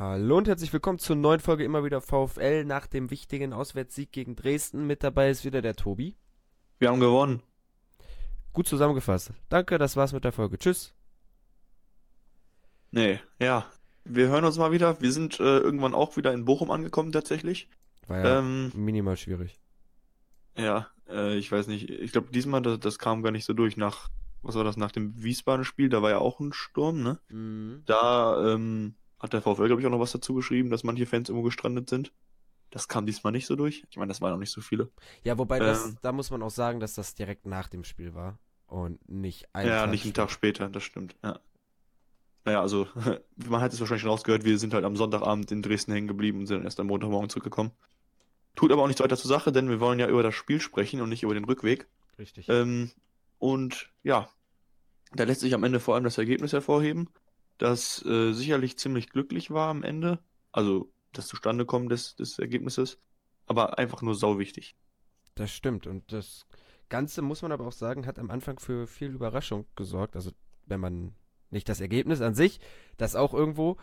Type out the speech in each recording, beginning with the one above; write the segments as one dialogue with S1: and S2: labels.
S1: Hallo und herzlich willkommen zur neuen Folge immer wieder VfL nach dem wichtigen Auswärtssieg gegen Dresden. Mit dabei ist wieder der Tobi.
S2: Wir haben gewonnen.
S1: Gut zusammengefasst. Danke, das war's mit der Folge. Tschüss.
S2: Nee, ja. Wir hören uns mal wieder. Wir sind äh, irgendwann auch wieder in Bochum angekommen tatsächlich.
S1: War ja
S2: Ähm,
S1: minimal schwierig.
S2: ja, äh, ich weiß nicht. Ich glaube diesmal, das, das kam gar nicht so durch nach, was war das, nach dem Wiesbaden-Spiel, da war ja auch ein Sturm, ne?
S1: Mhm.
S2: Da ähm, hat der VfL, glaube ich, auch noch was dazu geschrieben, dass manche Fans irgendwo gestrandet sind. Das kam diesmal nicht so durch. Ich meine, das waren auch nicht so viele.
S1: Ja, wobei das,
S2: Ähm.
S1: da muss man auch sagen, dass das direkt nach dem Spiel war und nicht ein
S2: ja,
S1: Tag
S2: nicht einen
S1: später.
S2: Tag später, das stimmt. Ja. Naja, also, man hat es wahrscheinlich schon rausgehört, wir sind halt am Sonntagabend in Dresden hängen geblieben und sind erst am Montagmorgen zurückgekommen. Tut aber auch nichts weiter zur Sache, denn wir wollen ja über das Spiel sprechen und nicht über den Rückweg.
S1: Richtig.
S2: Ähm, und ja, da lässt sich am Ende vor allem das Ergebnis hervorheben, das äh, sicherlich ziemlich glücklich war am Ende. Also das Zustandekommen des, des Ergebnisses, aber einfach nur sau wichtig.
S1: Das stimmt. Und das Ganze, muss man aber auch sagen, hat am Anfang für viel Überraschung gesorgt. Also, wenn man nicht das Ergebnis an sich, das auch irgendwo,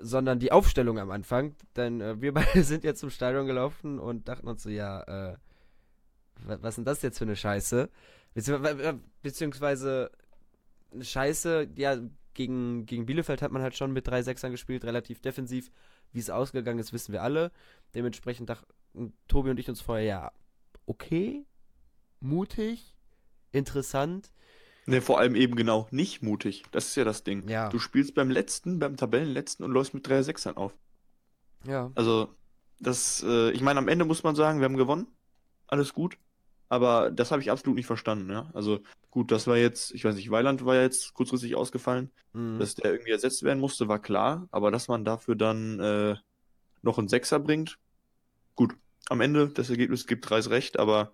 S1: sondern die Aufstellung am Anfang. Denn äh, wir beide sind jetzt zum Stadion gelaufen und dachten uns so, ja, äh, wa- was ist denn das jetzt für eine Scheiße? Beziehungsweise eine Scheiße, ja, gegen, gegen Bielefeld hat man halt schon mit drei Sechsern gespielt, relativ defensiv. Wie es ausgegangen ist, wissen wir alle. Dementsprechend dachten Tobi und ich uns vorher, ja, okay, mutig, interessant.
S2: Ne, vor allem eben genau nicht mutig. Das ist ja das Ding.
S1: Ja.
S2: Du spielst beim letzten, beim Tabellenletzten und läufst mit 3 Sechsern auf.
S1: Ja.
S2: Also, das, äh, ich meine, am Ende muss man sagen, wir haben gewonnen. Alles gut. Aber das habe ich absolut nicht verstanden, ja. Also, gut, das war jetzt, ich weiß nicht, Weiland war jetzt kurzfristig ausgefallen.
S1: Mhm.
S2: Dass der irgendwie ersetzt werden musste, war klar. Aber dass man dafür dann äh, noch einen Sechser bringt, gut. Am Ende, das Ergebnis gibt Reis recht, aber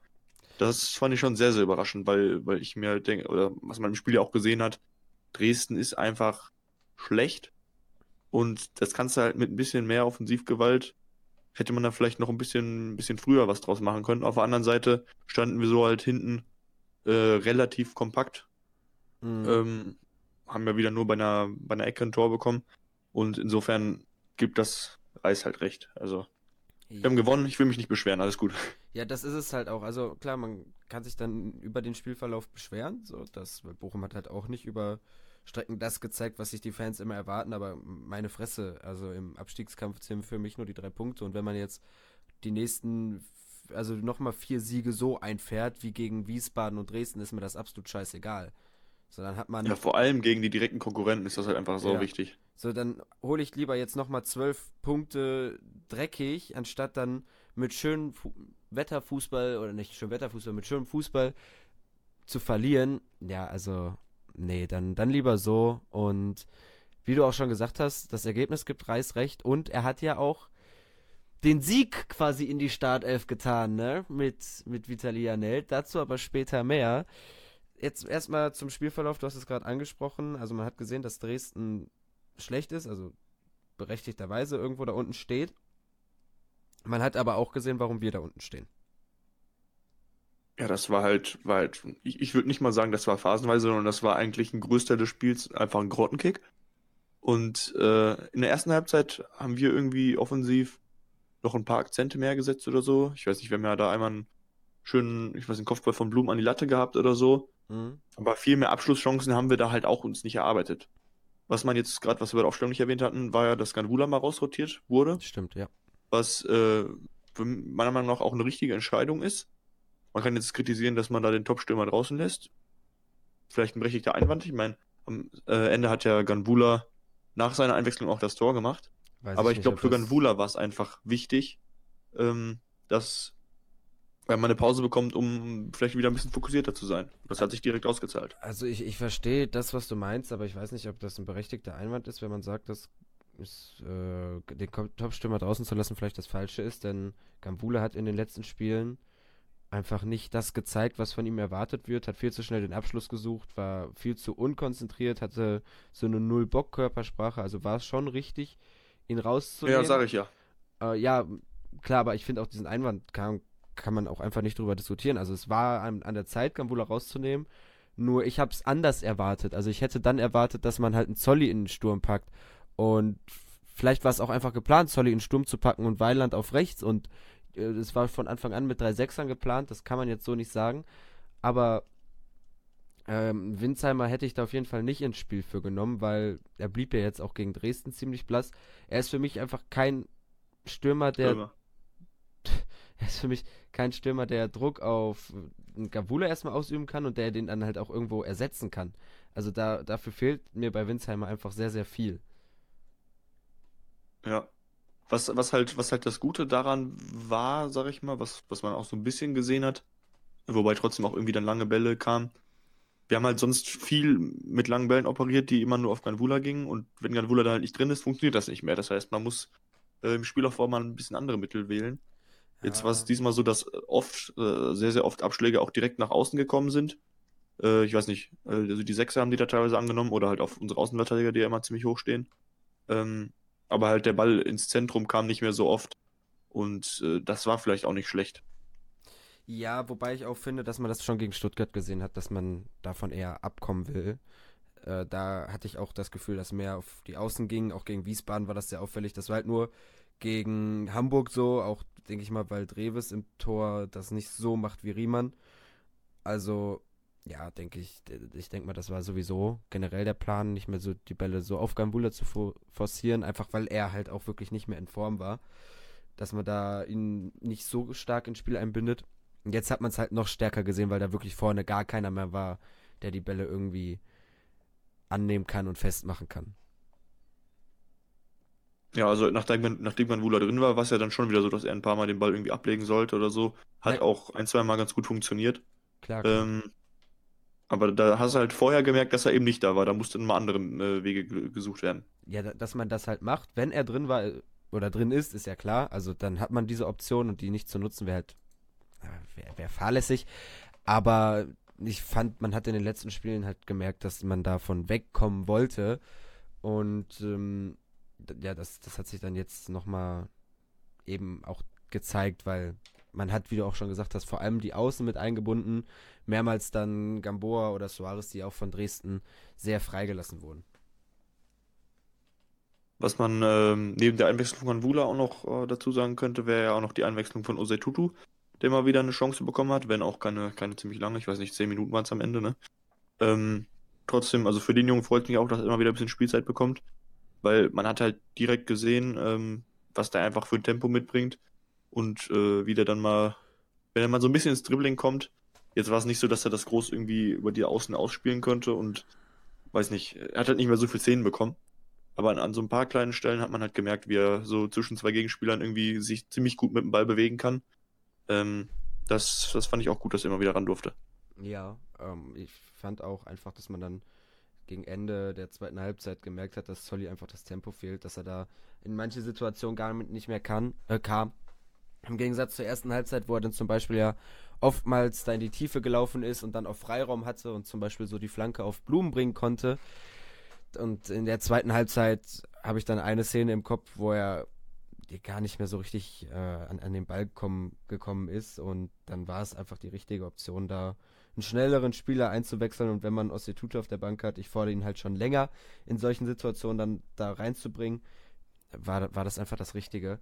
S2: das fand ich schon sehr, sehr überraschend, weil, weil ich mir halt denke, oder was man im Spiel ja auch gesehen hat, Dresden ist einfach schlecht. Und das kannst du halt mit ein bisschen mehr Offensivgewalt, hätte man da vielleicht noch ein bisschen, bisschen früher was draus machen können. Auf der anderen Seite standen wir so halt hinten äh, relativ kompakt
S1: Mhm.
S2: ähm, haben ja wieder nur bei einer, bei einer Ecke ein Tor bekommen. Und insofern gibt das Reis halt recht. Also, wir haben gewonnen, ich will mich nicht beschweren, alles gut.
S1: Ja, das ist es halt auch. Also klar, man kann sich dann über den Spielverlauf beschweren. So, das, Bochum hat halt auch nicht über Strecken das gezeigt, was sich die Fans immer erwarten, aber meine Fresse, also im Abstiegskampf zählen für mich nur die drei Punkte. Und wenn man jetzt die nächsten, also nochmal vier Siege so einfährt wie gegen Wiesbaden und Dresden, ist mir das absolut scheißegal. So, dann hat man.
S2: Ja, vor allem gegen die direkten Konkurrenten ist das halt einfach so
S1: Ja.
S2: wichtig.
S1: So, dann hole ich lieber jetzt nochmal zwölf Punkte dreckig, anstatt dann mit schönem Fu Wetterfußball, oder nicht schön Wetterfußball, mit schönem Fußball zu verlieren. Ja, also, nee, dann, dann lieber so. Und wie du auch schon gesagt hast, das Ergebnis gibt Reis recht. Und er hat ja auch den Sieg quasi in die Startelf getan, ne? Mit, mit Vitali Janelt. Dazu aber später mehr. Jetzt erstmal zum Spielverlauf, du hast es gerade angesprochen. Also man hat gesehen, dass Dresden schlecht ist, also berechtigterweise irgendwo da unten steht. Man hat aber auch gesehen, warum wir da unten stehen.
S2: Ja, das war halt, war halt, ich, ich würde nicht mal sagen, das war phasenweise, sondern das war eigentlich ein Großteil des Spiels einfach ein Grottenkick. Und äh, in der ersten Halbzeit haben wir irgendwie offensiv noch ein paar Akzente mehr gesetzt oder so. Ich weiß nicht, wir haben ja da einmal einen schönen, ich weiß nicht, Kopfball von Blum an die Latte gehabt oder so.
S1: Mhm.
S2: Aber viel mehr Abschlusschancen haben wir da halt auch uns nicht erarbeitet. Was man jetzt gerade, was wir bei der Aufstellung nicht erwähnt hatten, war ja, dass Ganvula mal rausrotiert wurde,
S1: Stimmt, ja.
S2: was äh, meiner Meinung nach auch eine richtige Entscheidung ist. Man kann jetzt kritisieren, dass man da den Top-Stürmer draußen lässt. Vielleicht ein berechtigter Einwand. Ich meine, am äh, Ende hat ja Ganvula nach seiner Einwechslung auch das Tor gemacht.
S1: Weiß
S2: Aber ich
S1: nicht,
S2: glaube, für Ganvula war es einfach wichtig, ähm, dass mal eine Pause bekommt, um vielleicht wieder ein bisschen fokussierter zu sein. Das hat sich direkt ausgezahlt.
S1: Also ich, ich verstehe das, was du meinst, aber ich weiß nicht, ob das ein berechtigter Einwand ist, wenn man sagt, dass ist, äh, den Top-Stürmer draußen zu lassen vielleicht das Falsche ist, denn Gambula hat in den letzten Spielen einfach nicht das gezeigt, was von ihm erwartet wird, hat viel zu schnell den Abschluss gesucht, war viel zu unkonzentriert, hatte so eine Null-Bock-Körpersprache, also war es schon richtig, ihn rauszunehmen.
S2: Ja, sage ich ja.
S1: Äh, ja, klar, aber ich finde auch diesen Einwand kann, kann man auch einfach nicht drüber diskutieren. Also es war an, an der Zeit, Gambula rauszunehmen. Nur ich habe es anders erwartet. Also ich hätte dann erwartet, dass man halt einen Zolli in den Sturm packt und vielleicht war es auch einfach geplant, Solly in Sturm zu packen und Weiland auf rechts und es äh, war von Anfang an mit drei Sechsern geplant, das kann man jetzt so nicht sagen. Aber ähm, Winsheimer hätte ich da auf jeden Fall nicht ins Spiel für genommen, weil er blieb ja jetzt auch gegen Dresden ziemlich blass. Er ist für mich einfach kein Stürmer, der. Stürmer. er ist für mich kein Stürmer, der Druck auf Gavula erstmal ausüben kann und der den dann halt auch irgendwo ersetzen kann. Also da, dafür fehlt mir bei Winsheimer einfach sehr, sehr viel.
S2: Ja. Was, was, halt, was halt das Gute daran war, sag ich mal, was, was man auch so ein bisschen gesehen hat, wobei trotzdem auch irgendwie dann lange Bälle kamen. Wir haben halt sonst viel mit langen Bällen operiert, die immer nur auf Ganvula gingen und wenn Ganvula da halt nicht drin ist, funktioniert das nicht mehr. Das heißt, man muss äh, im Spielaufbau mal ein bisschen andere Mittel wählen. Jetzt war es diesmal so, dass oft, äh, sehr, sehr oft Abschläge auch direkt nach außen gekommen sind. Äh, ich weiß nicht, äh, also die Sechser haben die da teilweise angenommen oder halt auf unsere Außenverteidiger, die ja immer ziemlich hoch stehen. Ähm, aber halt der Ball ins Zentrum kam nicht mehr so oft und äh, das war vielleicht auch nicht schlecht.
S1: Ja, wobei ich auch finde, dass man das schon gegen Stuttgart gesehen hat, dass man davon eher abkommen will. Äh, da hatte ich auch das Gefühl, dass mehr auf die Außen ging. Auch gegen Wiesbaden war das sehr auffällig. Das war halt nur gegen Hamburg so, auch denke ich mal, weil Dreves im Tor das nicht so macht wie Riemann. Also, ja, denke ich, ich denke mal, das war sowieso generell der Plan, nicht mehr so die Bälle so auf Gambula zu forcieren, einfach weil er halt auch wirklich nicht mehr in Form war. Dass man da ihn nicht so stark ins Spiel einbindet. Und jetzt hat man es halt noch stärker gesehen, weil da wirklich vorne gar keiner mehr war, der die Bälle irgendwie annehmen kann und festmachen kann.
S2: Ja, also nachdem man, nachdem man Wula drin war, war es ja dann schon wieder so, dass er ein paar Mal den Ball irgendwie ablegen sollte oder so. Hat ja. auch ein, zwei Mal ganz gut funktioniert. Klar. klar. Ähm, aber da hast du halt vorher gemerkt, dass er eben nicht da war. Da mussten mal andere äh, Wege gesucht werden.
S1: Ja, dass man das halt macht. Wenn er drin war äh, oder drin ist, ist ja klar. Also dann hat man diese Option und die nicht zu nutzen, wäre halt wäre wär fahrlässig. Aber ich fand, man hat in den letzten Spielen halt gemerkt, dass man davon wegkommen wollte. Und ähm, ja, das, das hat sich dann jetzt nochmal eben auch gezeigt, weil man hat, wie du auch schon gesagt hast, vor allem die Außen mit eingebunden. Mehrmals dann Gamboa oder Suarez, die auch von Dresden sehr freigelassen wurden.
S2: Was man ähm, neben der Einwechslung von Wula auch noch äh, dazu sagen könnte, wäre ja auch noch die Einwechslung von Osei Tutu, der mal wieder eine Chance bekommen hat, wenn auch keine, keine ziemlich lange, ich weiß nicht, zehn Minuten waren es am Ende, ne? Ähm, trotzdem, also für den Jungen freut mich auch, dass er immer wieder ein bisschen Spielzeit bekommt weil man hat halt direkt gesehen, ähm, was der einfach für ein Tempo mitbringt und äh, wie der dann mal, wenn er mal so ein bisschen ins Dribbling kommt, jetzt war es nicht so, dass er das groß irgendwie über die Außen ausspielen könnte und weiß nicht, er hat halt nicht mehr so viel Szenen bekommen. Aber an, an, so ein paar kleinen Stellen hat man halt gemerkt, wie er so zwischen zwei Gegenspielern irgendwie sich ziemlich gut mit dem Ball bewegen kann. Ähm, das, das fand ich auch gut, dass er immer wieder ran durfte.
S1: Ja, ähm, ich fand auch einfach, dass man dann gegen Ende der zweiten Halbzeit gemerkt hat, dass Solly einfach das Tempo fehlt, dass er da in manche Situationen gar nicht mehr kann, äh, kam. Im Gegensatz zur ersten Halbzeit, wo er dann zum Beispiel ja oftmals da in die Tiefe gelaufen ist und dann auf Freiraum hatte und zum Beispiel so die Flanke auf Blumen bringen konnte. Und in der zweiten Halbzeit habe ich dann eine Szene im Kopf, wo er gar nicht mehr so richtig äh, an, an den Ball kommen, gekommen ist und dann war es einfach die richtige Option da einen schnelleren Spieler einzuwechseln und wenn man Ossetute auf der Bank hat, ich fordere ihn halt schon länger in solchen Situationen dann da reinzubringen, war, war das einfach das Richtige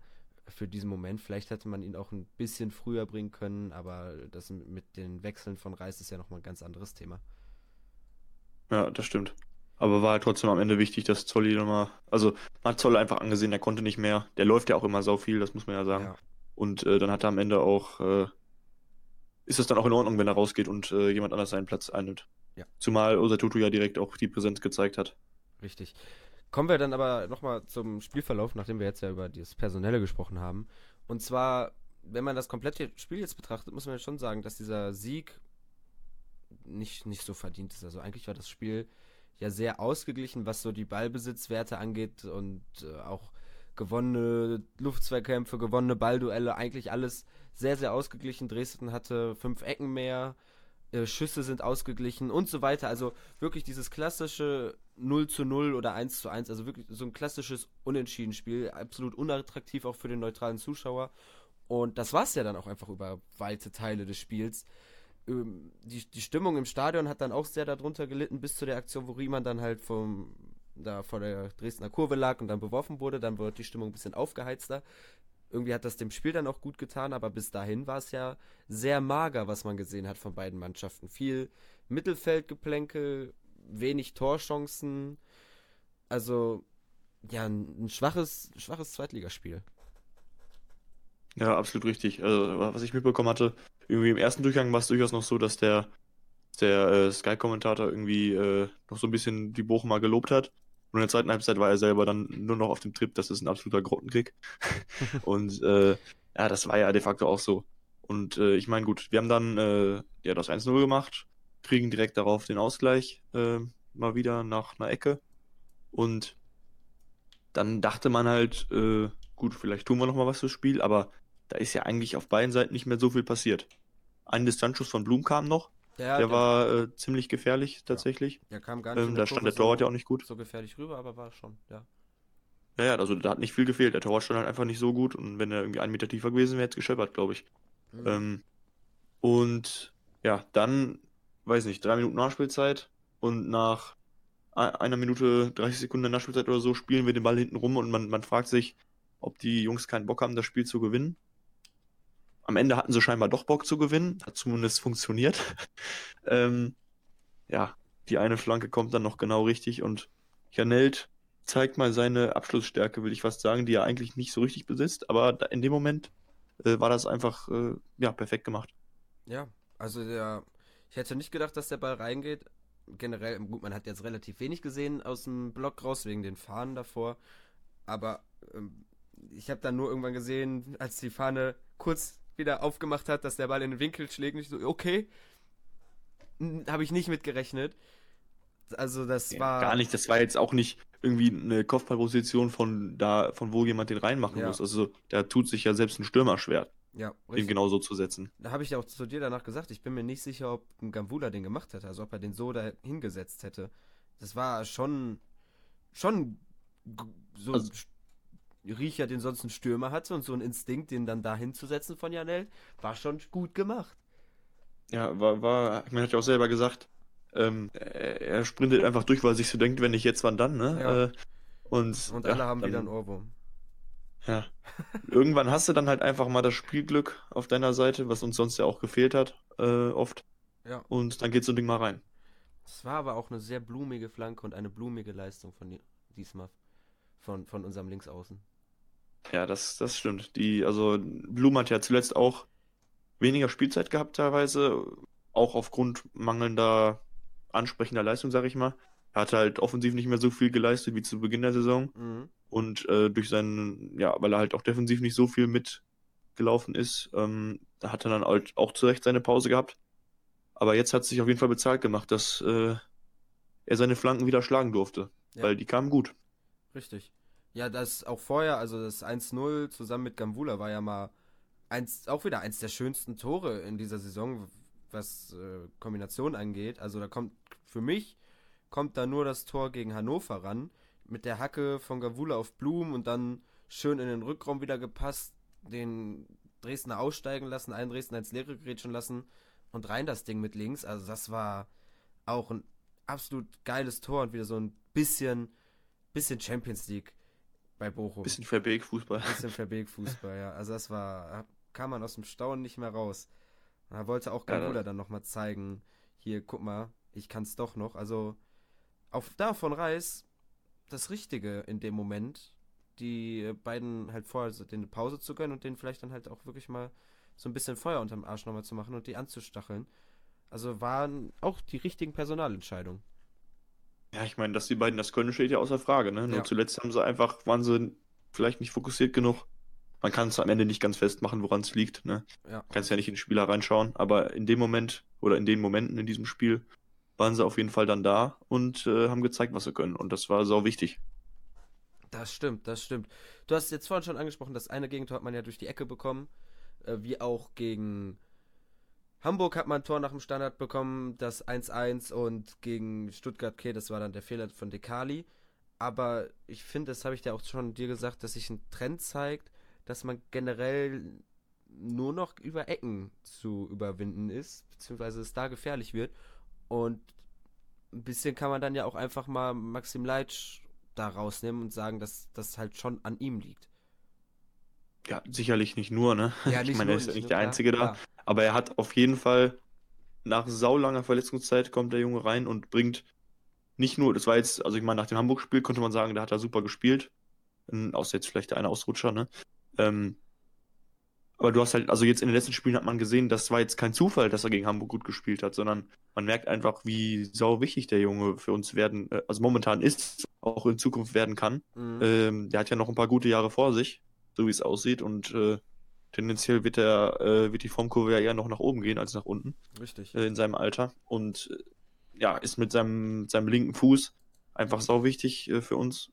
S1: für diesen Moment. Vielleicht hätte man ihn auch ein bisschen früher bringen können, aber das mit den Wechseln von Reis ist ja nochmal ein ganz anderes Thema.
S2: Ja, das stimmt. Aber war halt trotzdem am Ende wichtig, dass Zolli nochmal, also man hat Zoll einfach angesehen, er konnte nicht mehr. Der läuft ja auch immer so viel, das muss man ja sagen. Ja. Und äh, dann hat er am Ende auch äh, ist es dann auch in Ordnung, wenn er rausgeht und äh, jemand anders seinen Platz einnimmt. Ja. Zumal Osatutu ja direkt auch die Präsenz gezeigt hat.
S1: Richtig. Kommen wir dann aber nochmal zum Spielverlauf, nachdem wir jetzt ja über das Personelle gesprochen haben. Und zwar, wenn man das komplette Spiel jetzt betrachtet, muss man ja schon sagen, dass dieser Sieg nicht, nicht so verdient ist. Also eigentlich war das Spiel ja sehr ausgeglichen, was so die Ballbesitzwerte angeht und äh, auch gewonnene Luftzweikämpfe, gewonnene Ballduelle, eigentlich alles sehr, sehr ausgeglichen. Dresden hatte fünf Ecken mehr, äh, Schüsse sind ausgeglichen und so weiter. Also wirklich dieses klassische 0 zu 0 oder 1 zu 1, also wirklich so ein klassisches Unentschieden-Spiel, absolut unattraktiv auch für den neutralen Zuschauer. Und das war es ja dann auch einfach über weite Teile des Spiels. Ähm, die, die Stimmung im Stadion hat dann auch sehr darunter gelitten, bis zu der Aktion, wo Riemann dann halt vom da vor der Dresdner Kurve lag und dann beworfen wurde, dann wird die Stimmung ein bisschen aufgeheizter. Irgendwie hat das dem Spiel dann auch gut getan, aber bis dahin war es ja sehr mager, was man gesehen hat von beiden Mannschaften. Viel Mittelfeldgeplänkel, wenig Torchancen. Also, ja, ein, ein schwaches, schwaches Zweitligaspiel.
S2: Ja, absolut richtig. Also, was ich mitbekommen hatte, irgendwie im ersten Durchgang war es durchaus noch so, dass der, der äh, Sky-Kommentator irgendwie äh, noch so ein bisschen die Bochumer gelobt hat. Und in der zweiten Halbzeit war er selber dann nur noch auf dem Trip, das ist ein absoluter Grottenkrieg. und äh, ja, das war ja de facto auch so. Und äh, ich meine, gut, wir haben dann äh, ja das 1-0 gemacht, kriegen direkt darauf den Ausgleich äh, mal wieder nach einer Ecke. Und dann dachte man halt, äh, gut, vielleicht tun wir noch mal was fürs Spiel, aber da ist ja eigentlich auf beiden Seiten nicht mehr so viel passiert. Ein Distanzschuss von Blum kam noch. Ja, der, der, war äh, ziemlich gefährlich tatsächlich. Ja,
S1: der kam gar nicht.
S2: Ähm, da stand der Torwart ja auch nicht gut.
S1: So gefährlich rüber, aber war schon, ja.
S2: Ja, ja, also da hat nicht viel gefehlt. Der Torwart stand halt einfach nicht so gut und wenn er irgendwie einen Meter tiefer gewesen wäre, hätte es gescheppert, glaube ich. Mhm. Ähm, und ja, dann, weiß nicht, drei Minuten Nachspielzeit und nach einer Minute 30 Sekunden Nachspielzeit oder so spielen wir den Ball hinten rum und man, man fragt sich, ob die Jungs keinen Bock haben, das Spiel zu gewinnen. Am Ende hatten sie scheinbar doch Bock zu gewinnen, hat zumindest funktioniert. ähm, ja, die eine Flanke kommt dann noch genau richtig und Janelt zeigt mal seine Abschlussstärke, will ich fast sagen, die er eigentlich nicht so richtig besitzt, aber in dem Moment äh, war das einfach äh, ja, perfekt gemacht.
S1: Ja, also der, ich hätte nicht gedacht, dass der Ball reingeht. Generell, gut, man hat jetzt relativ wenig gesehen aus dem Block raus, wegen den Fahnen davor. Aber ähm, ich habe dann nur irgendwann gesehen, als die Fahne kurz wieder aufgemacht hat, dass der Ball in den Winkel schlägt. Ich so, okay, habe ich nicht mitgerechnet. Also das ja, war
S2: gar nicht. Das war jetzt auch nicht irgendwie eine Kopfballposition von da, von wo jemand den reinmachen ja. muss. Also da tut sich ja selbst ein Stürmer schwer,
S1: ja,
S2: den genauso zu setzen.
S1: Da habe ich ja auch zu dir danach gesagt, ich bin mir nicht sicher, ob ein Gambula den gemacht hätte, also ob er den so da hingesetzt hätte. Das war schon schon so also, Riecher, den sonst ein Stürmer hatte und so ein Instinkt, den dann da hinzusetzen von Janel, war schon gut gemacht.
S2: Ja, war, war, ich meine, hat ja auch selber gesagt, ähm, er sprintet einfach durch, weil er sich so denkt, wenn nicht jetzt, wann dann, ne? Ja. Äh, und,
S1: und alle ja, haben dann, wieder einen Ohrwurm.
S2: Ja. Irgendwann hast du dann halt einfach mal das Spielglück auf deiner Seite, was uns sonst ja auch gefehlt hat, äh, oft. Ja. Und dann geht so ein Ding mal rein.
S1: Es war aber auch eine sehr blumige Flanke und eine blumige Leistung von diesmal von, von unserem Linksaußen.
S2: Ja, das, das stimmt. Die, also Blum hat ja zuletzt auch weniger Spielzeit gehabt teilweise, auch aufgrund mangelnder ansprechender Leistung, sag ich mal. Er hat halt offensiv nicht mehr so viel geleistet wie zu Beginn der Saison. Mhm. Und äh, durch seinen, ja, weil er halt auch defensiv nicht so viel mitgelaufen ist, ähm, da hat er dann halt auch zu Recht seine Pause gehabt. Aber jetzt hat es sich auf jeden Fall bezahlt gemacht, dass äh, er seine Flanken wieder schlagen durfte. Ja. Weil die kamen gut.
S1: Richtig. Ja, das auch vorher, also das 1-0 zusammen mit Gambula war ja mal eins, auch wieder eins der schönsten Tore in dieser Saison, was äh, Kombination angeht. Also da kommt für mich kommt da nur das Tor gegen Hannover ran mit der Hacke von Gavula auf Blum und dann schön in den Rückraum wieder gepasst, den Dresdner aussteigen lassen, einen Dresdner ins Leere grätschen lassen und rein das Ding mit links. Also das war auch ein absolut geiles Tor und wieder so ein bisschen bisschen Champions League bei Bochum.
S2: Bisschen Verbeek-Fußball.
S1: Bisschen Verbeek-Fußball, ja. Also das war, kam man aus dem Staunen nicht mehr raus. Und da wollte auch Gabula ja, dann nochmal zeigen, hier, guck mal, ich kann's doch noch. Also auf davon Reis das Richtige in dem Moment, die beiden halt vorher den Pause zu gönnen und den vielleicht dann halt auch wirklich mal so ein bisschen Feuer unterm Arsch nochmal zu machen und die anzustacheln. Also waren auch die richtigen Personalentscheidungen.
S2: Ja, ich meine, dass die beiden das können, steht ja außer Frage. Ne? Nur ja. zuletzt haben sie einfach, waren sie vielleicht nicht fokussiert genug. Man kann es am Ende nicht ganz festmachen, woran es liegt. Ne? Ja. Kannst ja nicht in den Spieler reinschauen, aber in dem Moment oder in den Momenten in diesem Spiel waren sie auf jeden Fall dann da und äh, haben gezeigt, was sie können. Und das war sau wichtig.
S1: Das stimmt, das stimmt. Du hast jetzt vorhin schon angesprochen, das eine Gegentor hat man ja durch die Ecke bekommen, äh, wie auch gegen Hamburg hat man ein Tor nach dem Standard bekommen, das 1-1 und gegen Stuttgart, okay, das war dann der Fehler von Dekali. Aber ich finde, das habe ich dir auch schon dir gesagt, dass sich ein Trend zeigt, dass man generell nur noch über Ecken zu überwinden ist, beziehungsweise es da gefährlich wird. Und ein bisschen kann man dann ja auch einfach mal Maxim Leitsch da rausnehmen und sagen, dass das halt schon an ihm liegt.
S2: Ja, sicherlich nicht nur, ne?
S1: Ja,
S2: ich
S1: nicht
S2: meine, er ist ja
S1: nicht
S2: der Einzige da.
S1: klar.
S2: Aber er hat auf jeden Fall nach saulanger Verletzungszeit kommt der Junge rein und bringt nicht nur, das war jetzt, also ich meine, nach dem Hamburg-Spiel konnte man sagen, da hat er super gespielt. Außer jetzt vielleicht der eine Ausrutscher, ne? Ähm, aber du hast halt, also jetzt in den letzten Spielen hat man gesehen, das war jetzt kein Zufall, dass er gegen Hamburg gut gespielt hat, sondern man merkt einfach, wie sau wichtig der Junge für uns werden, äh, also momentan ist, auch in Zukunft werden kann.
S1: Mhm.
S2: Ähm, der hat ja noch ein paar gute Jahre vor sich, so wie es aussieht. Und äh, tendenziell wird, der, äh, wird die Formkurve ja eher noch nach oben gehen als nach unten
S1: Richtig.
S2: äh, in seinem Alter. Und äh, ja, ist mit seinem, seinem linken Fuß einfach sau wichtig äh, für uns.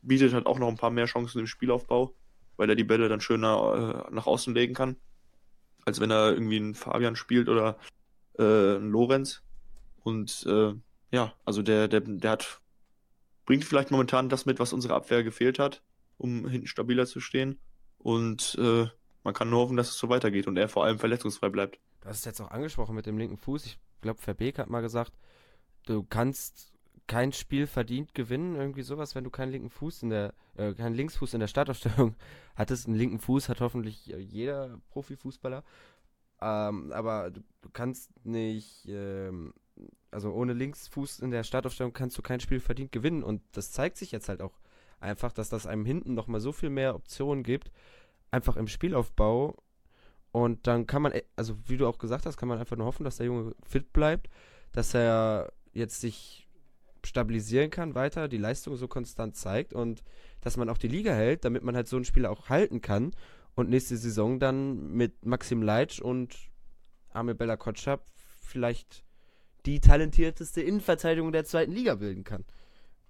S2: Bietet halt auch noch ein paar mehr Chancen im Spielaufbau, weil er die Bälle dann schöner äh, nach außen legen kann, als wenn er irgendwie einen Fabian spielt oder einen Lorenz. Und ja, also der, der, der hat, bringt vielleicht momentan das mit, was unsere Abwehr gefehlt hat, um hinten stabiler zu stehen. Und äh, man kann nur hoffen, dass es so weitergeht und er vor allem verletzungsfrei bleibt.
S1: Du hast es jetzt auch angesprochen mit dem linken Fuß. Ich glaube, Verbeek hat mal gesagt, du kannst kein Spiel verdient gewinnen, irgendwie sowas, wenn du keinen linken Fuß in der, äh, keinen Linksfuß in der Startaufstellung hattest. Einen linken Fuß hat hoffentlich äh, jeder Profifußballer. Ähm, aber du, du kannst nicht, ähm, also ohne Linksfuß in der Startaufstellung kannst du kein Spiel verdient gewinnen. Und das zeigt sich jetzt halt auch einfach, dass das einem hinten nochmal so viel mehr Optionen gibt, einfach im Spielaufbau. Und dann kann man, e- also wie du auch gesagt hast, kann man einfach nur hoffen, dass der Junge fit bleibt, dass er jetzt sich stabilisieren kann weiter, die Leistung so konstant zeigt und dass man auch die Liga hält, damit man halt so einen Spieler auch halten kann und nächste Saison dann mit Maxim Leitsch und Amir Bella Kotschap vielleicht die talentierteste Innenverteidigung der zweiten Liga bilden kann.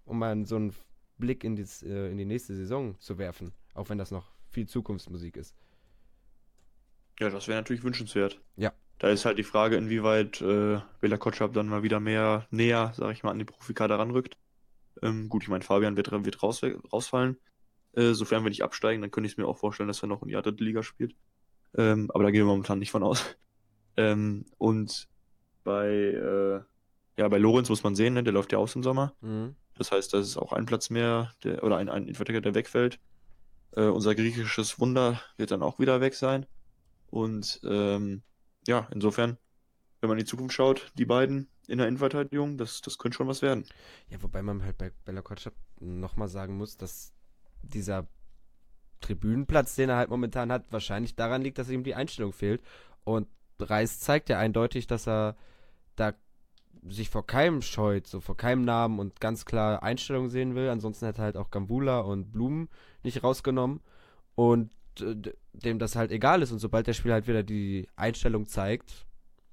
S1: Um mal so einen Blick in, dies, äh, in die nächste Saison zu werfen, auch wenn das noch viel Zukunftsmusik ist.
S2: Ja, das wäre natürlich wünschenswert.
S1: Ja.
S2: Da ist halt die Frage, inwieweit äh, Bela Kotschap dann mal wieder mehr näher, sag ich mal, an die Profikader ranrückt. Ähm, gut, ich meine, Fabian wird, wird raus, rausfallen. Äh, sofern wir nicht absteigen, dann könnte ich es mir auch vorstellen, dass er noch in die dritte Liga spielt. Ähm, aber da gehen wir momentan nicht von aus. Ähm, und bei, äh, ja, bei Lorenz muss man sehen, ne, der läuft ja aus im Sommer.
S1: Mhm.
S2: Das heißt, das ist auch ein Platz mehr, der, oder ein, ein Innenverteidiger, der wegfällt. Äh, unser griechisches Wunder wird dann auch wieder weg sein. Und ähm, ja, insofern, wenn man in die Zukunft schaut, die beiden in der Innenverteidigung, das, das könnte schon was werden.
S1: Ja, wobei man halt bei Bella Kotschap nochmal sagen muss, dass dieser Tribünenplatz, den er halt momentan hat, wahrscheinlich daran liegt, dass ihm die Einstellung fehlt. Und Reis zeigt ja eindeutig, dass er da sich vor keinem scheut, so vor keinem Namen und ganz klar Einstellung sehen will. Ansonsten hätte er halt auch Gambula und Blumen nicht rausgenommen. Und äh, dem das halt egal ist. Und sobald der Spieler halt wieder die Einstellung zeigt,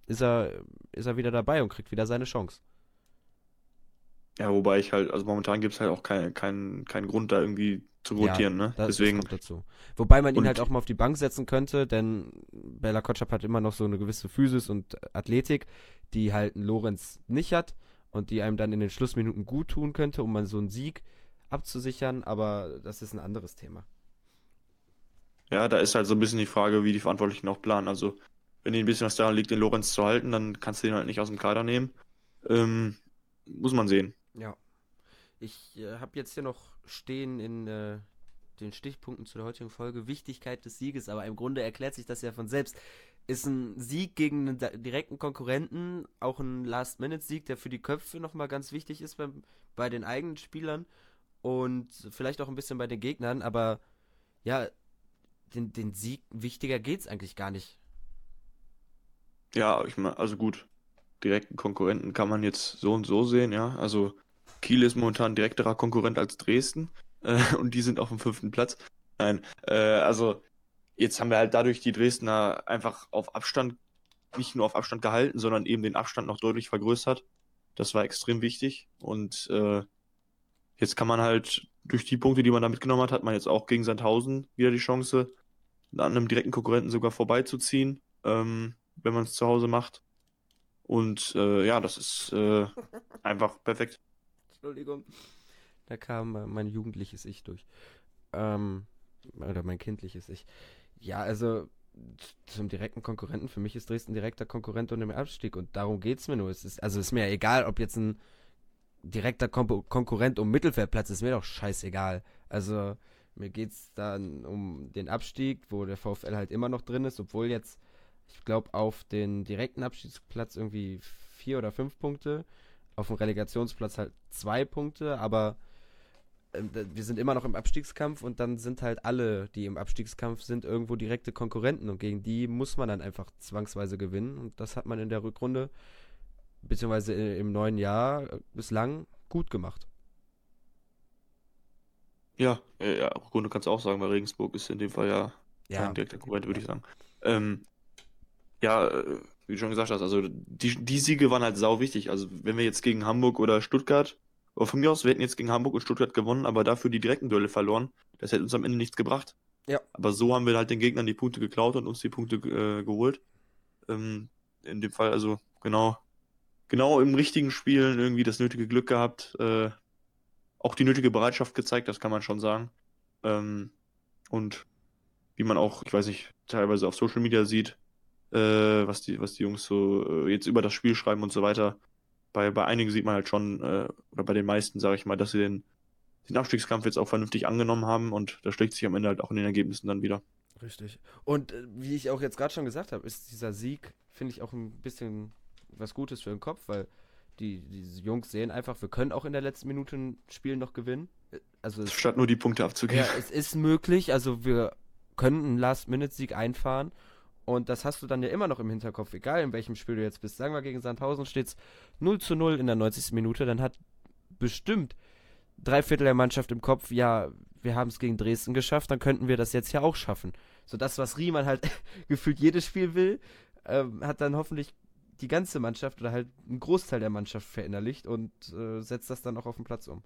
S1: ist er, ist er wieder dabei und kriegt wieder seine Chance.
S2: Ja, wobei ich halt, also momentan gibt es halt auch keinen kein, keinen Grund, da irgendwie zu rotieren, ne?
S1: Das,
S2: Deswegen,
S1: das dazu. Wobei man ihn
S2: Und-
S1: halt auch mal auf die Bank setzen könnte, denn Bella Kotschap hat immer noch so eine gewisse Physis und Athletik, die halt ein Lorenz nicht hat und die einem dann in den Schlussminuten gut tun könnte, um mal so einen Sieg abzusichern, aber das ist ein anderes Thema.
S2: ja, da ist halt so ein bisschen die Frage, wie die Verantwortlichen auch planen. Also, wenn ihnen ein bisschen was daran liegt, den Lorenz zu halten, dann kannst du den halt nicht aus dem Kader nehmen. Ähm, muss man sehen.
S1: Ja. Ich äh, habe jetzt hier noch stehen in äh, den Stichpunkten zu der heutigen Folge Wichtigkeit des Sieges, aber im Grunde erklärt sich das ja von selbst. Ist ein Sieg gegen einen direkten Konkurrenten auch ein Last-Minute-Sieg, der für die Köpfe nochmal ganz wichtig ist beim, bei den eigenen Spielern und vielleicht auch ein bisschen bei den Gegnern, aber ja, den, den Sieg wichtiger geht's eigentlich gar nicht.
S2: Ja, ich meine, also gut, direkten Konkurrenten kann man jetzt so und so sehen, ja. Also Kiel ist momentan direkterer Konkurrent als Dresden äh, und die sind auf dem fünften Platz. Nein, äh, also jetzt haben wir halt dadurch die Dresdner einfach auf Abstand, nicht nur auf Abstand gehalten, sondern eben den Abstand noch deutlich vergrößert. Das war extrem wichtig und äh, jetzt kann man halt durch die Punkte, die man da mitgenommen hat, hat man jetzt auch gegen Sandhausen wieder die Chance, an einem direkten Konkurrenten sogar vorbeizuziehen, ähm, wenn man es zu Hause macht. Und äh, ja, das ist äh, einfach perfekt.
S1: Entschuldigung. Da kam äh, mein jugendliches Ich durch. Ähm, oder mein kindliches Ich. Ja, also zum direkten Konkurrenten. Für mich ist Dresden direkter Konkurrent unter dem Abstieg und darum geht's mir nur. Es ist, also ist mir ja egal, ob jetzt ein direkter Kon Konkurrent um Mittelfeldplatz ist mir doch scheißegal. Also mir geht es dann um den Abstieg, wo der VfL halt immer noch drin ist, obwohl jetzt, ich glaube, auf den direkten Abstiegsplatz irgendwie vier oder fünf Punkte, auf dem Relegationsplatz halt zwei Punkte, aber äh, wir sind immer noch im Abstiegskampf und dann sind halt alle, die im Abstiegskampf sind, irgendwo direkte Konkurrenten und gegen die muss man dann einfach zwangsweise gewinnen und das hat man in der Rückrunde beziehungsweise im neuen Jahr äh, bislang gut gemacht.
S2: Ja, äh, ja, Rückrunde kannst du auch sagen, weil Regensburg ist in dem Fall ja,
S1: Ja,
S2: kein direkter Konkurrent, würde ich sagen. Ähm, ja, äh, wie du schon gesagt hast, also die, die Siege waren halt sau wichtig. Also wenn wir jetzt gegen Hamburg oder Stuttgart, oder von mir aus, wir hätten jetzt gegen Hamburg und Stuttgart gewonnen, aber dafür die direkten Duelle verloren, das hätte uns am Ende nichts gebracht.
S1: Ja.
S2: Aber so haben wir halt den Gegnern die Punkte geklaut und uns die Punkte äh, geholt. Ähm, in dem Fall, also genau, genau im richtigen Spielen irgendwie das nötige Glück gehabt, äh, auch die nötige Bereitschaft gezeigt, das kann man schon sagen. Ähm, und wie man auch, ich weiß nicht, teilweise auf Social Media sieht, äh, was die, was die Jungs so äh, jetzt über das Spiel schreiben und so weiter. Bei, bei einigen sieht man halt schon, äh, oder bei den meisten, sage ich mal, dass sie den, den Abstiegskampf jetzt auch vernünftig angenommen haben und das schlägt sich am Ende halt auch in den Ergebnissen dann wieder.
S1: Richtig. Und äh, wie ich auch jetzt gerade schon gesagt habe, ist dieser Sieg, finde ich, auch ein bisschen was Gutes für den Kopf, weil die, diese Jungs sehen einfach, wir können auch in der letzten Minute ein Spiel noch gewinnen. Äh, Also es,
S2: Statt nur die Punkte abzugeben.
S1: ja, es ist möglich, also wir können einen Last-Minute-Sieg einfahren und das hast du dann ja immer noch im Hinterkopf, egal in welchem Spiel du jetzt bist. Sagen wir gegen Sandhausen steht es 0 zu 0 in der 90. Minute, dann hat bestimmt drei Viertel der Mannschaft im Kopf, ja, wir haben es gegen Dresden geschafft, dann könnten wir das jetzt ja auch schaffen. So das, was Riemann halt gefühlt jedes Spiel will, ähm, hat dann hoffentlich die ganze Mannschaft oder halt ein Großteil der Mannschaft verinnerlicht und äh, setzt das dann auch auf den Platz um.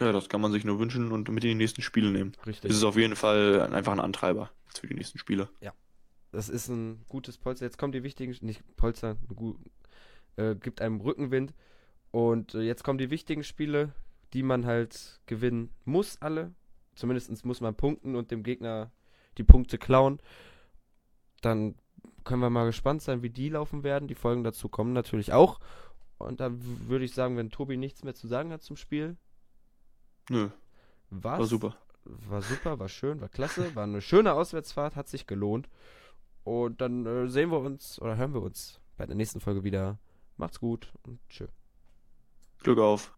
S2: Ja, das kann man sich nur wünschen und mit in die nächsten Spiele nehmen.
S1: Richtig.
S2: Das ist auf jeden Fall einfach ein Antreiber für die nächsten Spiele.
S1: Das ist ein gutes Polster. Jetzt kommen die wichtigen, nicht Polster, gut, äh, gibt einem Rückenwind. Und äh, jetzt kommen die wichtigen Spiele, die man halt gewinnen muss, alle. Zumindest muss man punkten und dem Gegner die Punkte klauen. Dann können wir mal gespannt sein, wie die laufen werden. Die Folgen dazu kommen natürlich auch. Und dann würde ich sagen, wenn Tobi nichts mehr zu sagen hat zum Spiel,
S2: Nö,
S1: was?
S2: war super.
S1: War super, war schön, war klasse, war eine schöne Auswärtsfahrt, hat sich gelohnt. Und dann äh, sehen wir uns oder hören wir uns bei der nächsten Folge wieder. Macht's gut und tschö.
S2: Glück auf.